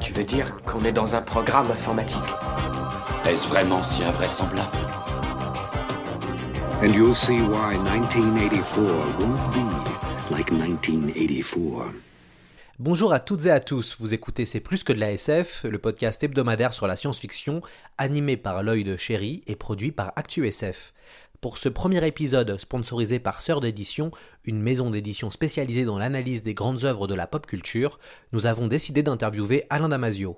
Tu veux dire qu'on est dans un programme informatique Est-ce vraiment si invraisemblable And you'll see why 1984 won't be like 1984. Bonjour à toutes et à tous, vous écoutez C'est plus que de la SF, le podcast hebdomadaire sur la science-fiction, animé par l'œil de chéri et produit par ActuSF. Pour ce premier épisode sponsorisé par Sœur d'édition, une maison d'édition spécialisée dans l'analyse des grandes œuvres de la pop culture, nous avons décidé d'interviewer Alain Damasio.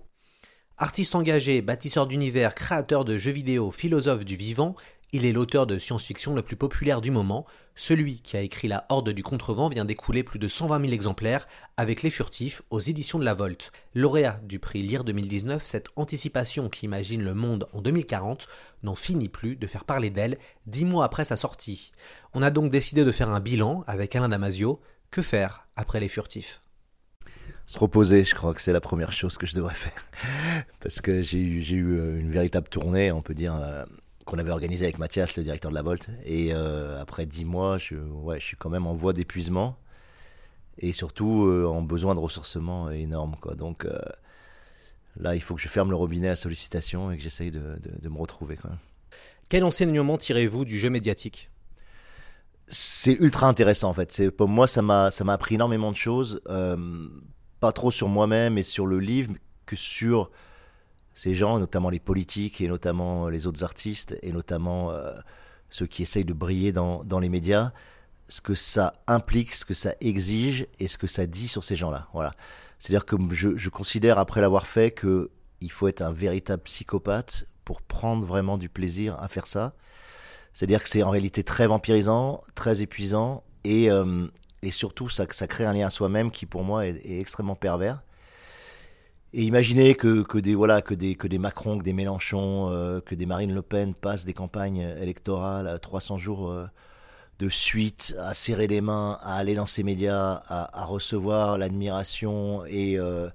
Artiste engagé, bâtisseur d'univers, créateur de jeux vidéo, philosophe du vivant, il est l'auteur de science-fiction le plus populaire du moment. Celui qui a écrit La Horde du Contrevent vient d'écouler plus de 120 000 exemplaires avec Les Furtifs aux éditions de la Volte. Lauréat du prix Lire 2019, cette anticipation qui imagine le monde en 2040 n'en finit plus de faire parler d'elle dix mois après sa sortie. On a donc décidé de faire un bilan avec Alain Damasio. Que faire après Les Furtifs? Se reposer, je crois que c'est la première chose que je devrais faire. Parce que j'ai eu, j'ai eu une véritable tournée, on peut dire, euh, qu'on avait organisée avec Mathias, le directeur de la Volte. Et euh, après dix mois, je, ouais, je suis quand même en voie d'épuisement. Et surtout euh, en besoin de ressourcement énorme. Quoi. Donc euh, là, il faut que je ferme le robinet à sollicitation et que j'essaye de, de, de me retrouver. Quand même. Quel enseignement tirez-vous du jeu médiatique? C'est ultra intéressant en fait. Pour moi ça m'a ça m'a appris énormément de choses, euh, pas trop sur moi-même et sur le livre, que sur ces gens, notamment les politiques et notamment les autres artistes et notamment euh, ceux qui essayent de briller dans, les médias, ce que ça implique, ce que ça exige et ce que ça dit sur ces gens-là. Voilà. C'est-à-dire que je, considère après l'avoir fait que il faut être un véritable psychopathe pour prendre vraiment du plaisir à faire ça. C'est-à-dire que c'est en réalité très vampirisant, très épuisant et, euh, surtout ça, crée un lien à soi-même qui pour moi est extrêmement pervers. Et imaginez que, des, voilà, que, des, que des Macron, que des Mélenchon, euh, que des Marine Le Pen passent des campagnes électorales à 300 jours euh, de suite à serrer les mains, à aller dans ces médias, à, recevoir l'admiration et euh,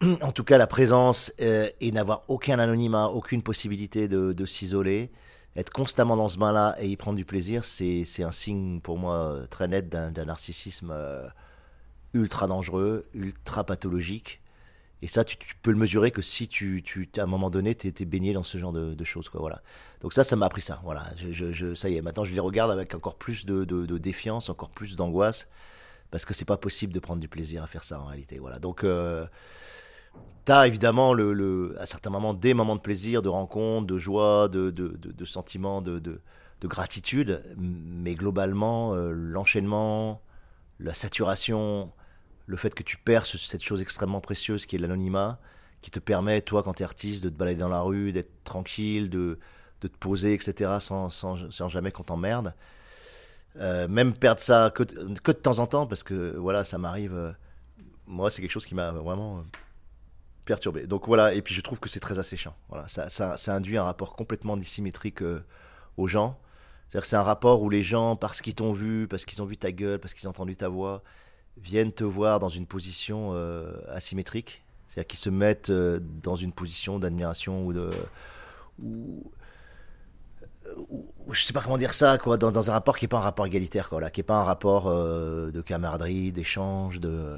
en tout cas la présence et n'avoir aucun anonymat, aucune possibilité de, de s'isoler être constamment dans ce bain-là et y prendre du plaisir, c'est un signe pour moi très net d'un narcissisme ultra dangereux, ultra pathologique. Et ça, tu, tu, peux le mesurer que si tu, tu à un moment donné, tu étais baigné dans ce genre de, choses. Quoi, voilà. Donc ça, ça m'a appris ça. Voilà. Je, ça y est, maintenant je les regarde avec encore plus de, défiance, encore plus d'angoisse, parce que c'est pas possible de prendre du plaisir à faire ça en réalité. Voilà. Donc euh, T'as évidemment le, à certains moments des moments de plaisir, de rencontre, de joie, de, de, sentiments, de, gratitude, mais globalement, euh, l'enchaînement, la saturation, le fait que tu perds cette chose extrêmement précieuse qui est l'anonymat, qui te permet, toi, quand tu es artiste, de te balader dans la rue, d'être tranquille, de, de te poser, etc., sans, sans, sans jamais qu'on t'emmerde. Euh, même perdre ça que, de temps en temps, parce que voilà, ça m'arrive. Euh, moi, c'est quelque chose qui m'a vraiment perturbé. Donc voilà, et puis je trouve que c'est très asséchant. Voilà, ça, ça, induit un rapport complètement dissymétrique euh, aux gens. C'est-à-dire c'est un rapport où les gens, parce qu'ils t'ont vu, parce qu'ils ont vu ta gueule, parce qu'ils ont entendu ta voix, viennent te voir dans une position euh, asymétrique. C'est-à-dire qu'ils se mettent euh, dans une position d'admiration ou de. Ou, ou, je sais pas comment dire ça, quoi, dans, un rapport qui est pas un rapport égalitaire, quoi, là, qui est pas un rapport euh, de camaraderie, d'échange, de.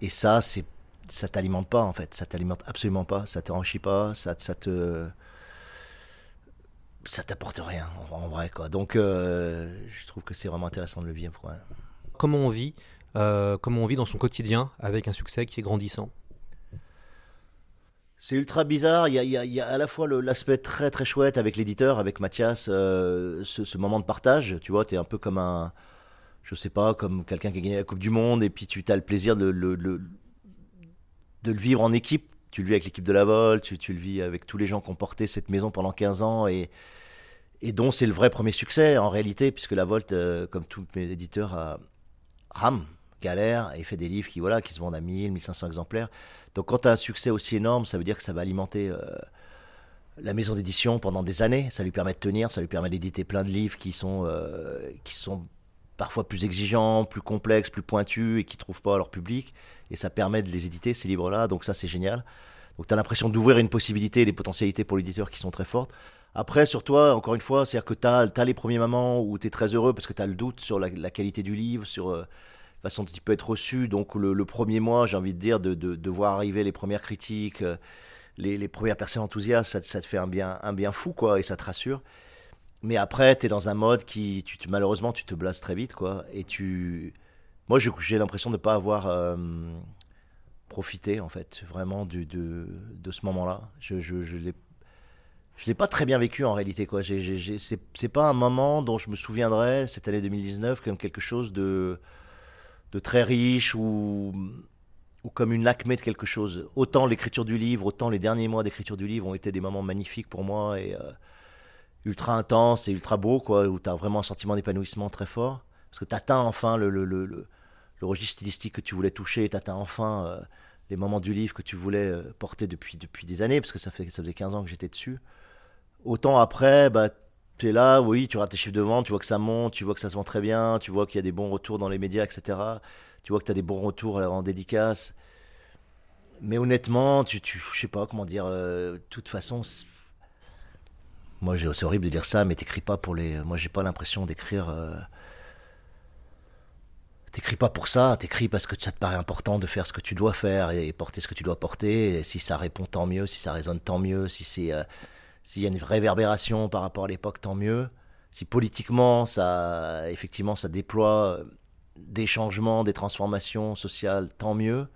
Et ça, c'est ça t'alimente pas en fait, ça t'alimente absolument pas, ça te enrichit pas, ça, ça te ça t'apporte rien en, vrai quoi. Donc je trouve que c'est vraiment intéressant de le vivre. Ouais. Comment on vit, euh, comment on vit dans son quotidien avec un succès qui est grandissant c'est ultra bizarre. Il y a, il y a, à la fois l'aspect très très chouette avec l'éditeur, avec Mathias, euh, ce, moment de partage. Tu vois, tu es un peu comme un, je sais pas, comme quelqu'un qui a gagné la Coupe du Monde et puis tu as le plaisir de le, vivre en équipe. Tu le vis avec l'équipe de la Vol, tu, le vis avec tous les gens qui ont porté cette maison pendant 15 ans et, dont c'est le vrai premier succès en réalité, puisque la Volt, euh, comme tous mes éditeurs, a, rame galère et fait des livres qui, voilà, qui se vendent à 1000, 1500 exemplaires. Donc quand tu as un succès aussi énorme, ça veut dire que ça va alimenter euh, la maison d'édition pendant des années. Ça lui permet de tenir, ça lui permet d'éditer plein de livres qui sont, euh, qui sont parfois plus exigeants, plus complexes, plus pointus et qui trouvent pas leur public. Et ça permet de les éditer, ces livres-là. Donc ça, c'est génial. Donc tu as l'impression d'ouvrir une possibilité, des potentialités pour l'éditeur qui sont très fortes. Après, sur toi, encore une fois, c'est-à-dire que tu as, les premiers moments où tu es très heureux parce que tu as le doute sur la, qualité du livre, sur euh, façon dont il peut être reçu. Donc le, premier mois, j'ai envie de dire, de, voir arriver les premières critiques, euh, les, premières personnes enthousiastes, ça, te fait un bien, un bien fou, quoi, et ça te rassure. Mais après, tu es dans un mode qui, tu, malheureusement, tu te blases très vite, quoi. Et tu. Moi, j'ai l'impression de ne pas avoir euh, profité, en fait, vraiment de, ce moment-là. Je, je, je l'ai je l'ai pas très bien vécu en réalité quoi. c'est pas un moment dont je me souviendrai cette année 2019 comme quelque chose de de très riche ou ou comme une acmé de quelque chose. Autant l'écriture du livre, autant les derniers mois d'écriture du livre ont été des moments magnifiques pour moi et euh, ultra intenses et ultra beaux quoi, où tu as vraiment un sentiment d'épanouissement très fort parce que tu atteins enfin le, le, le, le, registre stylistique que tu voulais toucher, tu atteins enfin euh, les moments du livre que tu voulais euh, porter depuis depuis des années parce que ça fait ça faisait 15 ans que j'étais dessus. Autant après, bah, tu es là, oui, tu rates tes chiffres de vente, tu vois que ça monte, tu vois que ça se vend très bien, tu vois qu'il y a des bons retours dans les médias, etc. Tu vois que tu as des bons retours en dédicace. Mais honnêtement, tu, tu je sais pas comment dire, euh, de toute façon, moi c'est horrible de dire ça, mais t'écris pas pour les. Moi j'ai pas l'impression d'écrire. Euh, t'écris pas pour ça, t'écris parce que ça te paraît important de faire ce que tu dois faire et porter ce que tu dois porter. Et si ça répond, tant mieux. Si ça résonne, tant mieux. Si c'est euh, s'il y a une réverbération par rapport à l'époque, tant mieux. Si politiquement, ça, effectivement, ça déploie euh, des changements, des transformations sociales, tant mieux.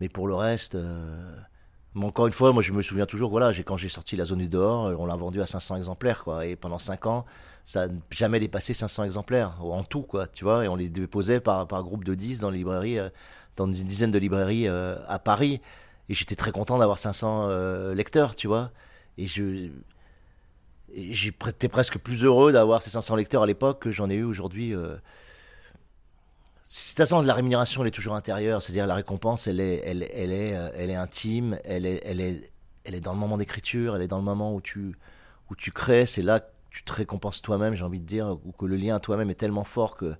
Mais pour le reste, euh, encore une fois, moi je me souviens toujours, voilà, quand j'ai sorti La Zone du Dehors, euh, on l'a vendu à 500 exemplaires, quoi. Et pendant 5 ans, ça n'a jamais dépassé 500 exemplaires, en tout, quoi, tu vois. Et on les déposait par, par groupe de 10 dans, les librairies, dans une dizaine de librairies à Paris. Et j'étais très content d'avoir 500 lecteurs, tu vois. Et je. J'étais presque plus heureux d'avoir ces 500 lecteurs à l'époque que j'en ai eu aujourd'hui. Euh. De toute la rémunération, elle est toujours intérieure. C'est-à-dire, la récompense, elle est, elle, elle est, euh, elle est intime, elle est, elle est, elle est dans le moment d'écriture, elle est dans le moment où tu, où tu crées. C'est là que tu te récompenses toi-même, j'ai envie de dire, ou que le lien à toi-même est tellement fort que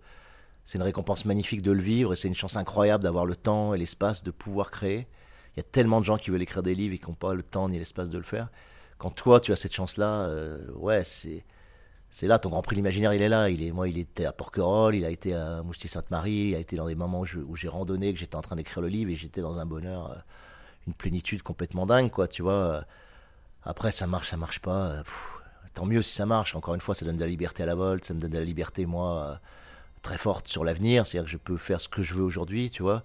c'est une récompense magnifique de le vivre et c'est une chance incroyable d'avoir le temps et l'espace de pouvoir créer. Il y a tellement de gens qui veulent écrire des livres et qui n'ont pas le temps ni l'espace de le faire quand toi tu as cette chance là euh, ouais c'est là ton grand prix l'imaginaire il est là. Il est moi il était à Porquerolles il a été à Moustier Sainte-Marie il a été dans des moments où, j'ai randonné que j'étais en train d'écrire le livre et j'étais dans un bonheur euh, une plénitude complètement dingue quoi tu vois. Après ça marche ça marche pas euh, tant mieux si ça marche. Encore une fois ça donne de la liberté à la volte ça me donne de la liberté moi très forte sur l'avenir. C'est-à-dire que je peux faire ce que je veux aujourd'hui tu vois.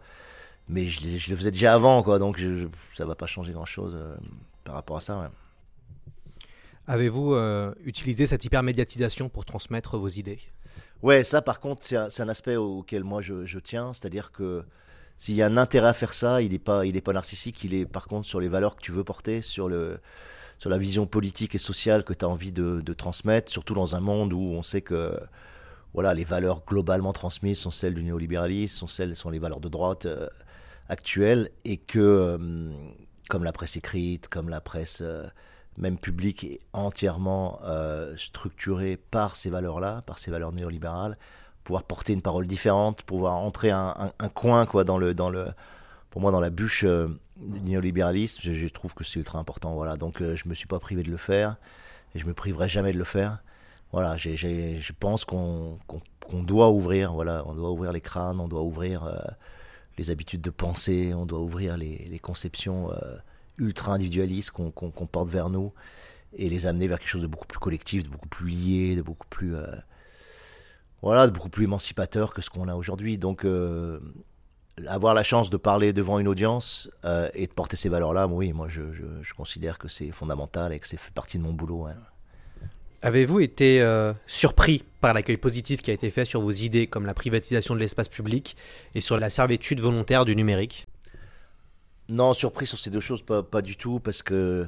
Mais je, le faisais déjà avant quoi donc je, ça va pas changer grand chose par rapport à ça ouais. Avez-vous euh, utilisé cette hypermédiatisation pour transmettre vos idées? Ouais, ça par contre, c'est un, aspect auquel moi je, tiens, c'est-à-dire que s'il y a un intérêt à faire ça, il n'est pas, pas narcissique, il est par contre sur les valeurs que tu veux porter, sur, le, sur la vision politique et sociale que tu as envie de, transmettre, surtout dans un monde où on sait que voilà, les valeurs globalement transmises sont celles du néolibéralisme, sont celles sont les valeurs de droite euh, actuelles, et que, euh, comme la presse écrite, comme la presse même public est entièrement euh, structuré par ces valeurs-là, par ces valeurs néolibérales, pouvoir porter une parole différente, pouvoir entrer un, coin quoi dans le dans le pour moi dans la bûche euh, du néolibéralisme, je, trouve que c'est ultra important. Voilà, donc euh, je me suis pas privé de le faire et je me priverai jamais de le faire. Voilà, je pense qu'on, qu'on, doit ouvrir, voilà, on doit ouvrir les crânes, on doit ouvrir les habitudes de pensée, on doit ouvrir les, les conceptions ultra individualistes qu'on porte vers nous et les amener vers quelque chose de beaucoup plus collectif, de beaucoup plus lié, de beaucoup plus euh, voilà, de beaucoup plus émancipateur que ce qu'on a aujourd'hui. Donc euh, avoir la chance de parler devant une audience euh, et de porter ces valeurs-là, oui, moi je, je, considère que c'est fondamental et que c'est fait partie de mon boulot. Avez-vous été surpris par l'accueil positif qui a été fait sur vos idées comme la privatisation de l'espace public et sur la servitude volontaire du numérique? Non, surpris sur ces deux choses, pas, pas du tout, parce que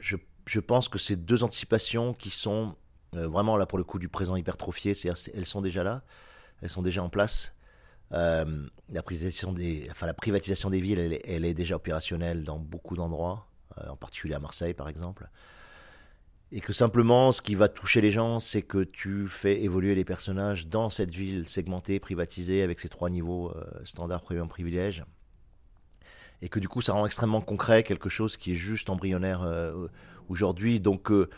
je, je pense que ces deux anticipations qui sont euh, vraiment là pour le coup du présent hypertrophié, c'est-à-dire elles sont déjà là, elles sont déjà en place. Euh, la, privatisation des, enfin, la privatisation des villes, elle, est- déjà opérationnelle dans beaucoup d'endroits, euh, en particulier à Marseille par exemple. Et que simplement, ce qui va toucher les gens, c'est que tu fais évoluer les personnages dans cette ville segmentée, privatisée, avec ses trois niveaux standard, premium, privilège. Et que du coup, ça rend extrêmement concret quelque chose qui est juste embryonnaire euh, aujourd'hui. Donc, euh,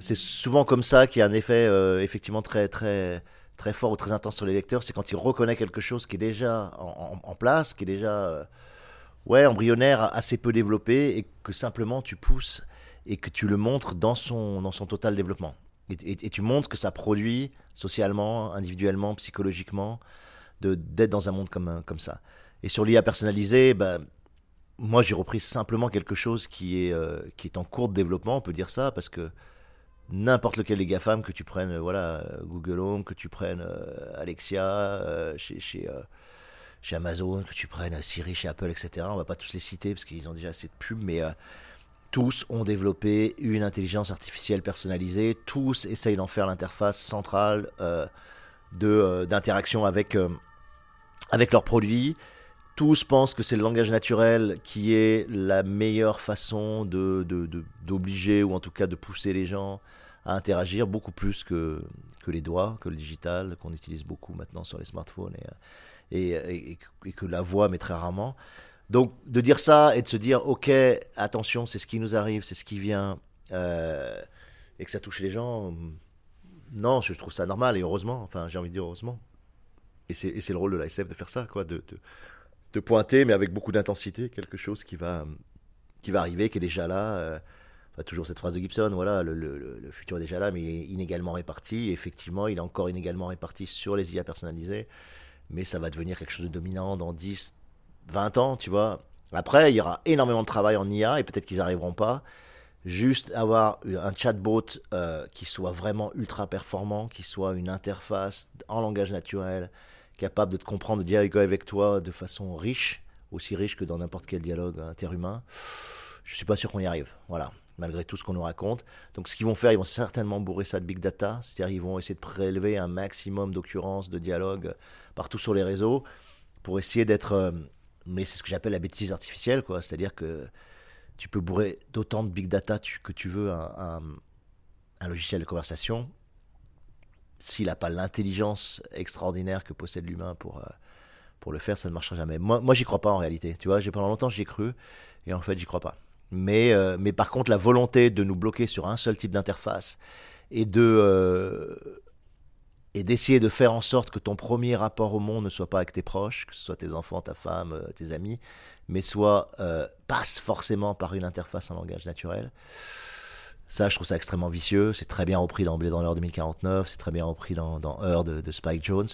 c'est souvent comme ça qu'il y a un effet euh, effectivement très, très, très fort ou très intense sur les lecteurs. C'est quand il reconnaît quelque chose qui est déjà en, place, qui est déjà ouais, embryonnaire, assez peu développé, et que simplement tu pousses et que tu le montres dans son, dans son total développement. Et, tu montres que ça produit socialement, individuellement, psychologiquement, d'être dans un monde comme, comme ça. Et sur l'IA personnalisée, ben, moi j'ai repris simplement quelque chose qui est, euh, qui est en cours de développement, on peut dire ça, parce que n'importe lequel des GAFAM, que tu prennes euh, voilà, euh, Google Home, que tu prennes Alexia chez, chez, chez Amazon, que tu prennes Siri chez Apple, etc. On va pas tous les citer parce qu'ils ont déjà assez de pubs, mais tous ont développé une intelligence artificielle personnalisée, tous essayent d'en faire l'interface centrale d'interaction avec, avec leurs produits. Tous pensent que c'est le langage naturel qui est la meilleure façon de, d'obliger ou en tout cas de pousser les gens à interagir beaucoup plus que, que les doigts, que le digital, qu'on utilise beaucoup maintenant sur les smartphones et, euh, et, que la voix, mais très rarement. Donc de dire ça et de se dire, ok, attention, c'est ce qui nous arrive, c'est ce qui vient, euh, et que ça touche les gens, non, je trouve ça normal et heureusement, enfin j'ai envie de dire heureusement. Et c'est, le rôle de la SF de faire ça, quoi, de, de, de pointer, mais avec beaucoup d'intensité, quelque chose qui va, qui va arriver, qui est déjà là. euh, toujours cette phrase de Gibson, voilà, le, le- futur est déjà là, mais il est inégalement réparti. Effectivement, il est encore inégalement réparti sur les IA personnalisées, mais ça va devenir quelque chose de dominant dans 10, 20 ans, tu vois. Après, il y aura énormément de travail en IA, et peut-être qu'ils n'arriveront pas. Juste avoir un chatbot euh, qui soit vraiment ultra performant, qui soit une interface en langage naturel, capable de te comprendre, de dialoguer avec toi de façon riche, aussi riche que dans n'importe quel dialogue interhumain, je suis pas sûr qu'on y arrive. Voilà, malgré tout ce qu'on nous raconte. Donc, ce qu'ils vont faire, ils vont certainement bourrer ça de big data, c'est-à-dire ils vont essayer de prélever un maximum d'occurrences, de dialogues partout sur les réseaux pour essayer d'être. euh, mais c'est ce que j'appelle la bêtise artificielle, quoi. C'est-à-dire que tu peux bourrer d'autant de big data que tu veux un- un logiciel de conversation. S'il n'a pas l'intelligence extraordinaire que possède l'humain pour, euh, pour le faire, ça ne marchera jamais. Moi, moi j'y crois pas en réalité. Tu vois, pendant longtemps j'y ai cru et en fait j'y crois pas. Mais, euh, mais par contre, la volonté de nous bloquer sur un seul type d'interface et de euh, et d'essayer de faire en sorte que ton premier rapport au monde ne soit pas avec tes proches, que ce soit tes enfants, ta femme, tes amis, mais soit passe forcément par une interface en langage naturel. Ça, je trouve ça extrêmement vicieux. C'est très bien repris dans Blade Runner 2049, c'est très bien repris dans, dans Heure de, de Spike Jones.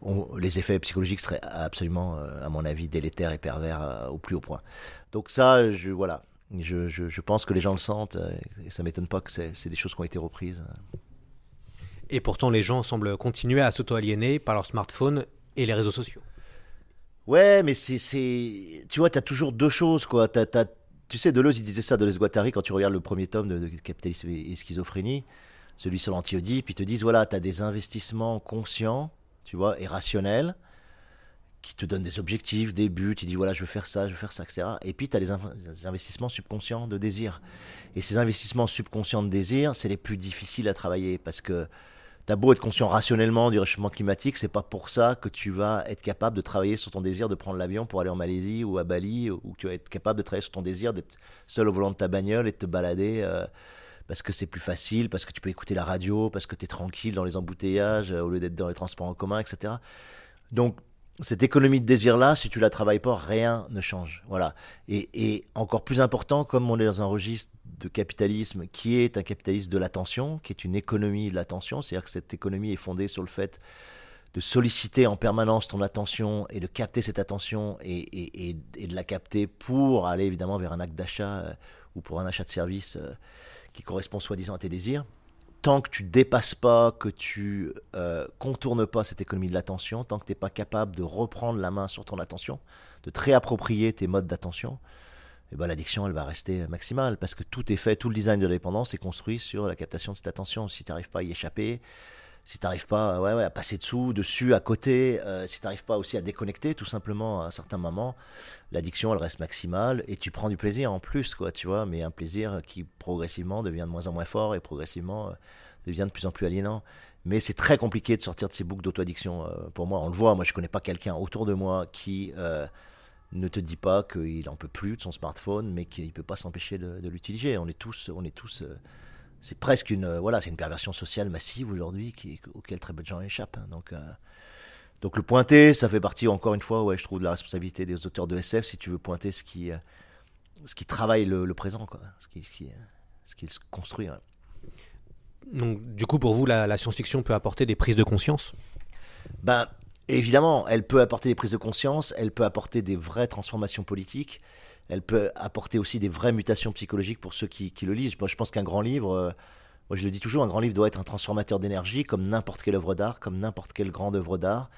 On- les effets psychologiques seraient absolument, euh, à mon avis, délétères et pervers euh, au plus haut point. Donc ça, je, voilà, je, je, je pense que les gens le sentent, euh, et ça m'étonne pas que c'est des choses qui ont été reprises. Et pourtant, les gens semblent continuer à s'auto-aliéner par leur smartphone et les réseaux sociaux. Ouais, mais c'est, tu vois, t'as toujours deux choses, quoi. T'as, tu sais, Deleuze, il disait ça, Deleuze Guattari, quand tu regardes le premier tome de, Capitalisme et schizophrénie, celui sur l'anti-Oedipe, ils te disent, voilà, t'as des investissements conscients, tu vois, et rationnels, qui te donnent des objectifs, des buts, tu dis, voilà, je veux faire ça, je veux faire ça, etc. Et puis, t'as des, inv- des investissements subconscients de désir. Et ces investissements subconscients de désir, c'est les plus difficiles à travailler, parce que T'as beau être conscient rationnellement du réchauffement climatique, c'est pas pour ça que tu vas être capable de travailler sur ton désir de prendre l'avion pour aller en Malaisie ou à Bali, ou que tu vas être capable de travailler sur ton désir d'être seul au volant de ta bagnole et de te balader euh, parce que c'est plus facile, parce que tu peux écouter la radio, parce que tu es tranquille dans les embouteillages euh, au lieu d'être dans les transports en commun, etc. Donc, cette économie de désir-là, si tu la travailles pas, rien ne change. Voilà. Et, et encore plus important, comme on est dans un registre de capitalisme qui est un capitalisme de l'attention, qui est une économie de l'attention, c'est-à-dire que cette économie est fondée sur le fait de solliciter en permanence ton attention et de capter cette attention et, de la capter pour aller évidemment vers un acte d'achat euh, ou pour un achat de service euh, qui correspond soi-disant à tes désirs. Tant que tu dépasses pas, que tu euh, contournes pas cette économie de l'attention, tant que tu n'es pas capable de reprendre la main sur ton attention, de te réapproprier tes modes d'attention, eh ben, l'addiction elle va rester maximale parce que tout est fait, tout le design de la dépendance est construit sur la captation de cette attention. Si tu n'arrives pas à y échapper, si t'arrives pas ouais, ouais, à passer dessous, dessus, à côté, euh, si t'arrives pas aussi à déconnecter tout simplement à un certain moment, l'addiction elle reste maximale et tu prends du plaisir en plus, quoi, tu vois, mais un plaisir qui progressivement devient de moins en moins fort et progressivement euh, devient de plus en plus aliénant. Mais c'est très compliqué de sortir de ces boucles d'auto-addiction. euh, pour moi, on le voit, moi je connais pas quelqu'un autour de moi qui ne te dit pas qu'il en peut plus de son smartphone, mais qu'il peut pas s'empêcher de, de l'utiliser. On est tous, on est tous euh, c'est presque une euh, voilà c'est une perversion sociale massive aujourd'hui qui auquel très peu de gens échappent hein. donc euh, donc le pointer ça fait partie encore une fois ouais je trouve de la responsabilité des auteurs de SF si tu veux pointer ce qui ce qui travaille le, le présent quoi ce qui ce qui, ce qui se construit ouais. Donc, du coup, pour vous, la, la science-fiction peut apporter des prises de conscience? Ben, évidemment, elle peut apporter des prises de conscience, elle peut apporter des vraies transformations politiques, elle peut apporter aussi des vraies mutations psychologiques pour ceux qui, qui le lisent. Moi, je pense qu'un grand livre, euh, moi je le dis toujours, un grand livre doit être un transformateur d'énergie comme n'importe quelle œuvre d'art, comme n'importe quelle grande œuvre d'art.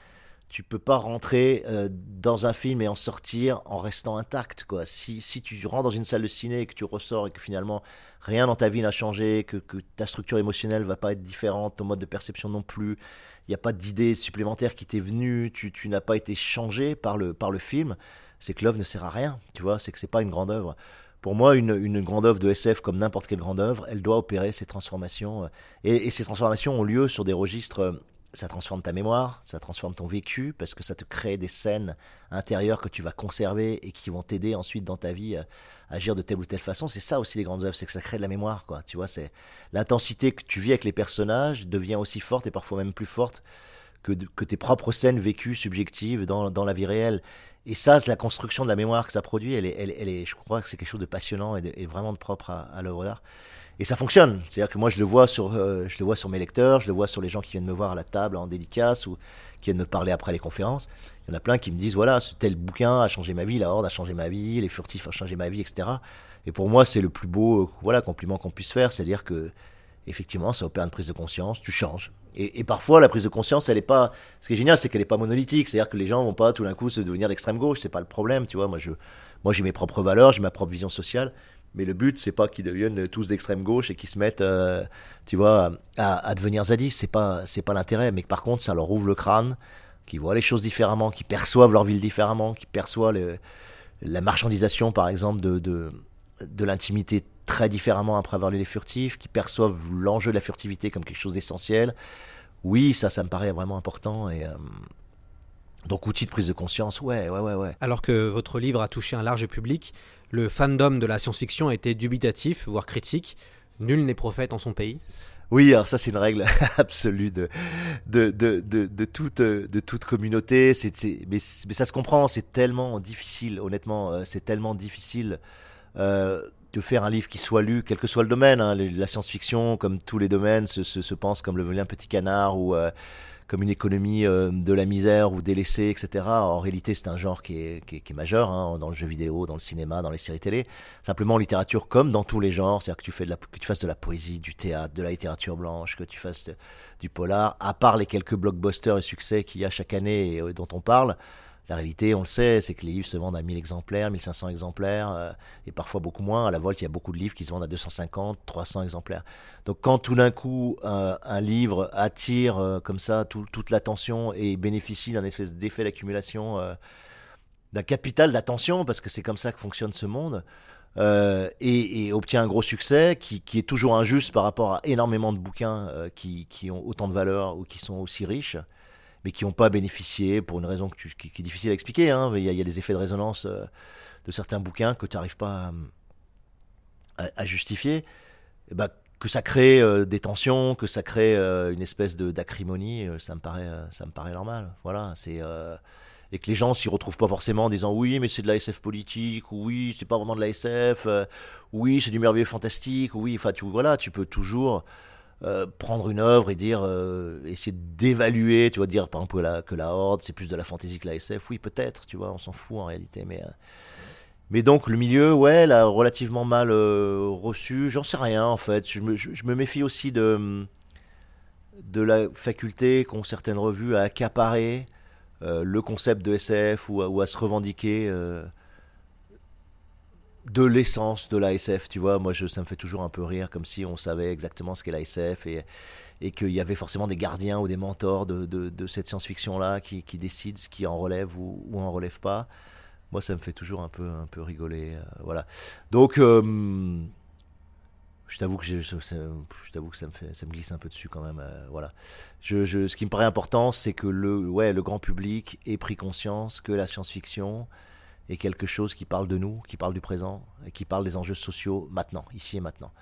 Tu peux pas rentrer euh, dans un film et en sortir en restant intact. Quoi. Si, si tu rentres dans une salle de ciné et que tu ressors et que finalement rien dans ta vie n'a changé, que, ta structure émotionnelle va pas être différente, ton mode de perception non plus, il n'y a pas d'idée supplémentaire qui t'est venue, tu, tu n'as pas été changé par le, par le film, c'est que l'œuvre ne sert à rien, tu vois, c'est que c'est pas une grande œuvre. Pour moi, une, une grande œuvre de SF, comme n'importe quelle grande œuvre, elle doit opérer ces transformations. euh, Et, et ces transformations ont lieu sur des registres. Euh, Ça transforme ta mémoire, ça transforme ton vécu, parce que ça te crée des scènes intérieures que tu vas conserver et qui vont t'aider ensuite dans ta vie à à agir de telle ou telle façon. C'est ça aussi les grandes œuvres, c'est que ça crée de la mémoire, quoi. Tu vois, c'est l'intensité que tu vis avec les personnages devient aussi forte et parfois même plus forte que, que tes propres scènes vécues, subjectives dans, dans la vie réelle. Et ça, c'est la construction de la mémoire que ça produit. Elle est, elle, est, je crois que c'est quelque chose de passionnant et vraiment de propre à, à l'œuvre d'art. Et ça fonctionne. C'est-à-dire que moi, je le vois sur, euh, je le vois sur mes lecteurs, je le vois sur les gens qui viennent me voir à la table en dédicace ou qui viennent me parler après les conférences. Il y en a plein qui me disent voilà, ce tel bouquin a changé ma vie, la Horde a changé ma vie, les furtifs ont changé ma vie, etc. Et pour moi, c'est le plus beau, euh, voilà, compliment qu'on puisse faire, c'est-à-dire que effectivement, ça opère une prise de conscience, tu changes. Et, parfois, la prise de conscience, elle est pas. Ce qui est génial, c'est qu'elle est pas monolithique. C'est-à-dire que les gens vont pas tout d'un coup se devenir d'extrême gauche. C'est pas le problème, tu vois. Moi, je, moi, j'ai mes propres valeurs, j'ai ma propre vision sociale. Mais le but, c'est pas qu'ils deviennent tous d'extrême gauche et qu'ils se mettent, euh, tu vois, à, devenir zadistes. C'est pas, c'est pas l'intérêt. Mais par contre, ça leur ouvre le crâne, qu'ils voient les choses différemment, qu'ils perçoivent leur ville différemment, qu'ils perçoivent la marchandisation, par exemple, de, de, de l'intimité très différemment après avoir lu les furtifs, qui perçoivent l'enjeu de la furtivité comme quelque chose d'essentiel. Oui, ça, ça me paraît vraiment important. Et, euh, donc, outil de prise de conscience, ouais, ouais, ouais, ouais. Alors que votre livre a touché un large public, le fandom de la science-fiction a été dubitatif, voire critique. Nul n'est prophète en son pays. Oui, alors ça c'est une règle absolue de de, de, de, toute de toute communauté. Mais, ça se comprend. C'est tellement difficile, honnêtement, euh, c'est tellement difficile euh, de faire un livre qui soit lu, quel que soit le domaine. hein. La science-fiction, comme tous les domaines, se, se, se pense comme le vilain petit canard ou euh, comme une économie euh, de la misère ou délaissée, etc. En réalité, c'est un genre qui est, qui est, qui est majeur hein, dans le jeu vidéo, dans le cinéma, dans les séries télé. Simplement, en littérature, comme dans tous les genres, c'est-à-dire que tu fais de la, que tu fasses de la poésie, du théâtre, de la littérature blanche, que tu fasses de- du polar, à part les quelques blockbusters et succès qu'il y a chaque année et euh, dont on parle. La réalité, on le sait, c'est que les livres se vendent à 1000 exemplaires, 1500 exemplaires, euh, et parfois beaucoup moins. À la Volte, il y a beaucoup de livres qui se vendent à 250, 300 exemplaires. Donc quand tout d'un coup, euh, un livre attire euh, comme ça tout- toute l'attention et bénéficie d'un espèce d'effet d'accumulation, d'un capital d'attention, parce que c'est comme ça que fonctionne ce monde, et, obtient un gros succès qui, est toujours injuste par rapport à énormément de bouquins qui, qui ont autant de valeur ou qui sont aussi riches, mais qui n'ont pas bénéficié pour une raison qui, est difficile à expliquer. hein. Il, y a, il des effets de résonance euh, de certains bouquins que tu n'arrives pas à, justifier. Et ben, que ça crée euh, des tensions, que ça crée euh, une espèce d'acrimonie, ça me paraît, ça me paraît normal. Voilà, c'est et que les gens s'y retrouvent pas forcément en disant oui, mais c'est de la SF politique, ou oui, c'est pas vraiment de la SF, oui, c'est du merveilleux fantastique, ou oui, enfin, tu voilà, tu peux toujours euh, prendre une œuvre et dire, euh, essayer d'évaluer, tu vois, dire par exemple que la, que la Horde c'est plus de la fantasy que la SF, oui, peut-être, tu vois, on s'en fout en réalité, mais. euh, mais donc le milieu, ouais, l'a relativement mal reçu. J'en sais rien en fait. Je me, je, me méfie aussi de de la faculté qu'ont certaines revues à accaparer le concept de SF ou à, se revendiquer de l'essence de l'ASF, tu vois. Moi, je, ça me fait toujours un peu rire, comme si on savait exactement ce qu'est l'ASF et, et qu'il y avait forcément des gardiens ou des mentors de, cette science-fiction-là qui, décident ce qui en relève ou, en relève pas. Moi, ça me fait toujours un peu, un peu rigoler. Euh, voilà. Donc, euh, je t'avoue que, je, je t'avoue que ça, me fait, glisse un peu dessus quand même. Euh, voilà. Ce qui me paraît important, c'est que le, le grand public ait pris conscience que la science-fiction est quelque chose qui parle de nous, qui parle du présent, et qui parle des enjeux sociaux maintenant, ici et maintenant.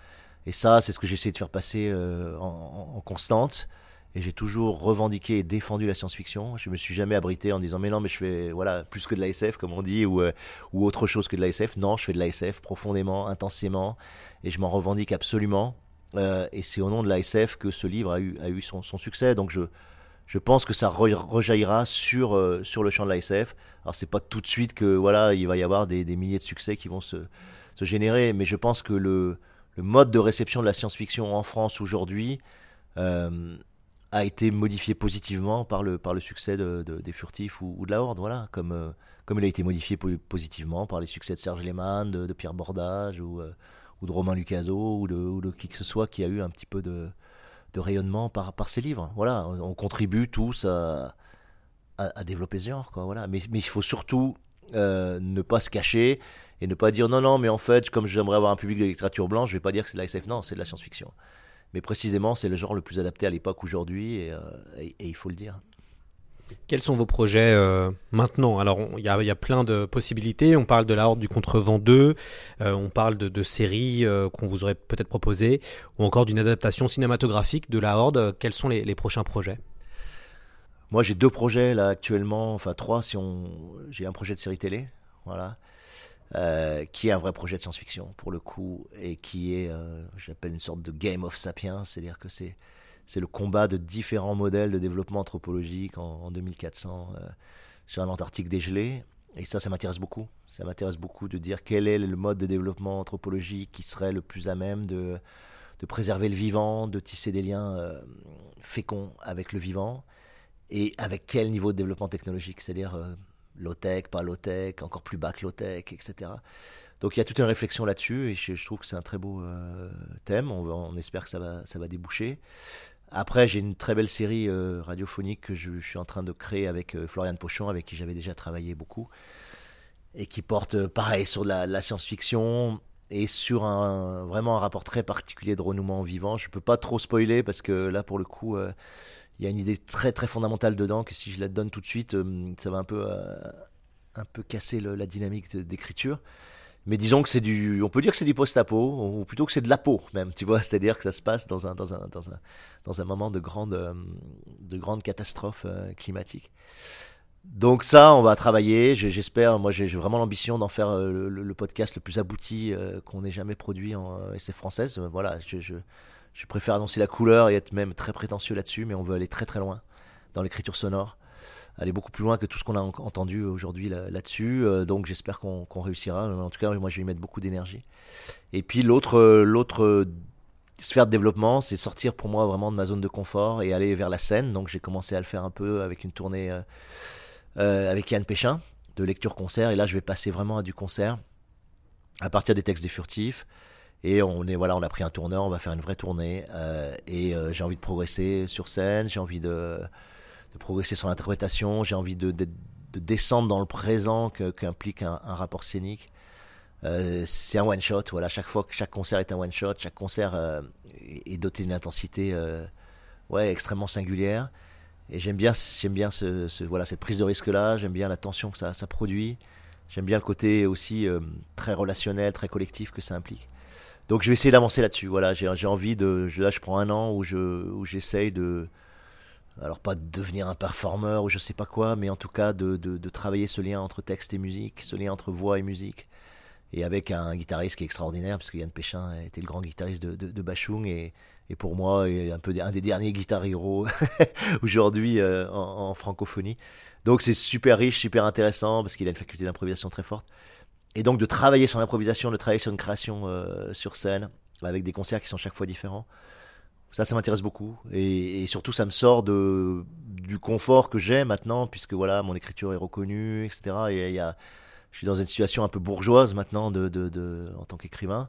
Et ça, c'est ce que j'essaie de faire passer euh, en, constante. Et j'ai toujours revendiqué et défendu la science-fiction. Je me suis jamais abrité en disant mais non mais je fais voilà plus que de l'ASF comme on dit ou euh, ou autre chose que de l'ASF. Non, je fais de l'ASF profondément, intensément et je m'en revendique absolument. Euh, et c'est au nom de l'ASF que ce livre a eu a eu son, son succès. Donc je je pense que ça rejaillira sur euh, sur le champ de l'ASF. Alors c'est pas tout de suite que voilà il va y avoir des, milliers de succès qui vont se se générer, mais je pense que le mode de réception de la science-fiction en France aujourd'hui euh, a été modifié positivement par le, par le succès de, de, des Furtifs ou, de la Horde, voilà, comme, euh, comme il a été modifié positivement par les succès de Serge Lehmann, de, Pierre Bordage ou, de Romain Lucaso ou de qui que ce soit qui a eu un petit peu de, de rayonnement par, par ces livres. Voilà, on, on contribue tous à, à, développer ce genre, quoi, voilà. Mais, il faut surtout euh, ne pas se cacher et ne pas dire non, non, mais en fait, comme j'aimerais avoir un public de littérature blanche, je vais pas dire que c'est de la SF, non, c'est de la science-fiction. Mais précisément, c'est le genre le plus adapté à l'époque aujourd'hui, et, euh, il faut le dire. Quels sont vos projets euh, maintenant? Alors, il y, a plein de possibilités. On parle de la Horde du Contrevent 2, euh, on parle de, séries euh, qu'on vous aurait peut-être proposées, ou encore d'une adaptation cinématographique de la Horde. Quels sont les, les prochains projets? Moi, j'ai deux projets là actuellement, enfin trois si on. J'ai un projet de série télé, voilà. Qui est un vrai projet de science-fiction pour le coup et qui est, j'appelle une sorte de game of sapiens, c'est-à-dire que c'est c'est le combat de différents modèles de développement anthropologique en, en 2400 euh, sur l'Antarctique dégelé. Et ça, ça m'intéresse beaucoup. Ça m'intéresse beaucoup de dire quel est le mode de développement anthropologique qui serait le plus à même de, préserver le vivant, de tisser des liens euh, féconds avec le vivant, et avec quel niveau de développement technologique, c'est-à-dire euh, low-tech, pas low-tech, encore plus bas que low-tech, etc. Donc il y a toute une réflexion là-dessus et je, je, trouve que c'est un très beau euh, thème. On, on, espère que ça va, ça va déboucher. Après, j'ai une très belle série euh, radiophonique que je, suis en train de créer avec euh, Florian Pochon, avec qui j'avais déjà travaillé beaucoup, et qui porte euh, pareil sur la, la science-fiction et sur un vraiment un rapport très particulier de renouement vivant. Je peux pas trop spoiler parce que là, pour le coup euh, il y a une idée très très fondamentale dedans que si je la donne tout de suite, ça va un peu, un peu casser la dynamique d'écriture. Mais disons que c'est du, on peut dire que c'est du post-apo, ou plutôt que c'est de la peau même, tu vois, c'est-à-dire que ça se passe dans un, dans un, dans un, dans un moment de grande, euh, de grande catastrophe climatique. Donc ça, on va travailler. J'espère, moi, j'ai vraiment l'ambition d'en faire le, le, podcast le plus abouti qu'on ait jamais produit en SF française. Voilà, je je préfère annoncer la couleur et être même très prétentieux là-dessus, mais on veut aller très très loin dans l'écriture sonore, aller beaucoup plus loin que tout ce qu'on a entendu aujourd'hui là-dessus. Euh, donc j'espère qu'on qu réussira. En tout cas, moi je vais y mettre beaucoup d'énergie. Et puis l'autre l'autre sphère de développement, c'est sortir pour moi vraiment de ma zone de confort et aller vers la scène. Donc j'ai commencé à le faire un peu avec une tournée euh, euh, avec Yann Péchin de lecture concert. Et là, je vais passer vraiment à du concert à partir des textes des furtifs. Et on est voilà, on a pris un tourneur, on va faire une vraie tournée. Euh, et euh, j'ai envie de progresser sur scène, j'ai envie de, de, progresser sur l'interprétation, j'ai envie de, de, de, descendre dans le présent qu'implique qu un, rapport scénique. Euh, c'est un one shot, voilà. Chaque fois que chaque concert est un one shot, chaque concert euh, est doté d'une intensité, euh, ouais, extrêmement singulière. Et j'aime bien, j'aime bien ce, voilà cette prise de risque là. J'aime bien la tension que ça, produit. J'aime bien le côté aussi très relationnel, très collectif que ça implique. Donc je vais essayer d'avancer là-dessus. Voilà, j'ai envie de. Là, je prends un an où je où j'essaye de. Alors pas de devenir un performeur ou je sais pas quoi, mais en tout cas de, de, travailler ce lien entre texte et musique, ce lien entre voix et musique. Et avec un guitariste qui est extraordinaire, parce que Yann Péchin était le grand guitariste de, Bachung et, et pour moi est un peu un des derniers guitar héros aujourd'hui euh, en, en, francophonie. Donc c'est super riche, super intéressant parce qu'il a une faculté d'improvisation très forte. Et donc de travailler sur l'improvisation, de travailler sur une création euh, sur scène, avec des concerts qui sont chaque fois différents, ça, ça m'intéresse beaucoup. Et, et, surtout, ça me sort de, du confort que j'ai maintenant, puisque voilà, mon écriture est reconnue, etc. Et il y a, je suis dans une situation un peu bourgeoise maintenant de, de, de en tant qu'écrivain.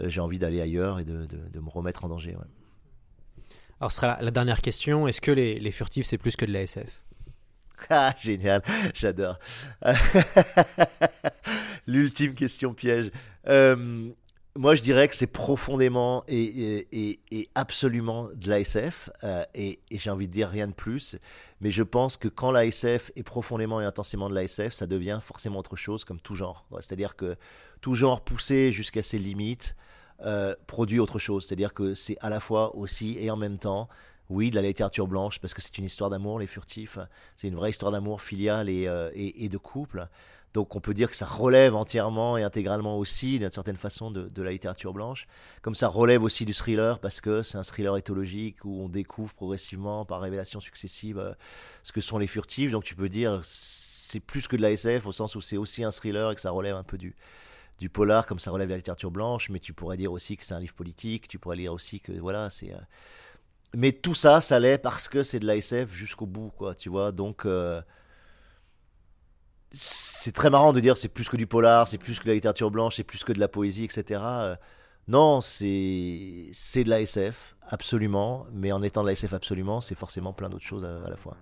Euh, j'ai envie d'aller ailleurs et de, de, de, me remettre en danger. Ouais. Alors, ce sera la, la dernière question. Est-ce que les, les furtifs, c'est plus que de la SF Ah, génial, j'adore. L'ultime question piège. Euh, moi, je dirais que c'est profondément et, et, et, absolument de l'ASF, euh, et, j'ai envie de dire rien de plus. Mais je pense que quand l'ASF est profondément et intensément de l'ASF, ça devient forcément autre chose, comme tout genre. C'est-à-dire que tout genre poussé jusqu'à ses limites euh, produit autre chose. C'est-à-dire que c'est à la fois aussi et en même temps oui, de la littérature blanche, parce que c'est une histoire d'amour, les furtifs. C'est une vraie histoire d'amour filial et, euh, et, de couple. Donc on peut dire que ça relève entièrement et intégralement aussi, d'une certaine façon, de, de, la littérature blanche. Comme ça relève aussi du thriller, parce que c'est un thriller éthologique où on découvre progressivement, par révélations successives, euh, ce que sont les furtifs. Donc tu peux dire c'est plus que de la SF, au sens où c'est aussi un thriller et que ça relève un peu du, du polar, comme ça relève de la littérature blanche. Mais tu pourrais dire aussi que c'est un livre politique, tu pourrais dire aussi que voilà, c'est... Euh, mais tout ça, ça l'est parce que c'est de l'ASF jusqu'au bout, quoi, tu vois. Donc, euh, c'est très marrant de dire c'est plus que du polar, c'est plus que de la littérature blanche, c'est plus que de la poésie, etc. Non, c'est de l'ASF, absolument, mais en étant de l'ASF absolument, c'est forcément plein d'autres choses à, la fois.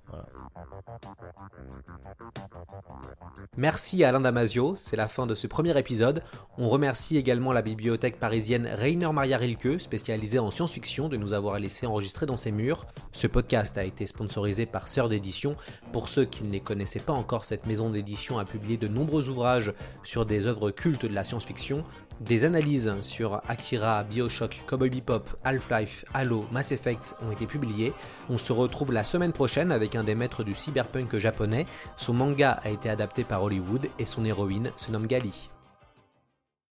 Merci Alain Damasio, c'est la fin de ce premier épisode. On remercie également la bibliothèque parisienne Rainer Maria Rilke, spécialisée en science-fiction, de nous avoir laissé enregistrer dans ses murs. Ce podcast a été sponsorisé par Sœur d'édition. Pour ceux qui ne les connaissaient pas encore, cette maison d'édition a publié de nombreux ouvrages sur des œuvres cultes de la science-fiction, des analyses sur Akira, Bioshock, Cowboy Bebop, Half-Life, Halo, Mass Effect ont été publiées. On se retrouve la semaine prochaine avec un des maîtres du cyberpunk japonais. Son manga a été adapté par Hollywood et son héroïne se nomme Gali.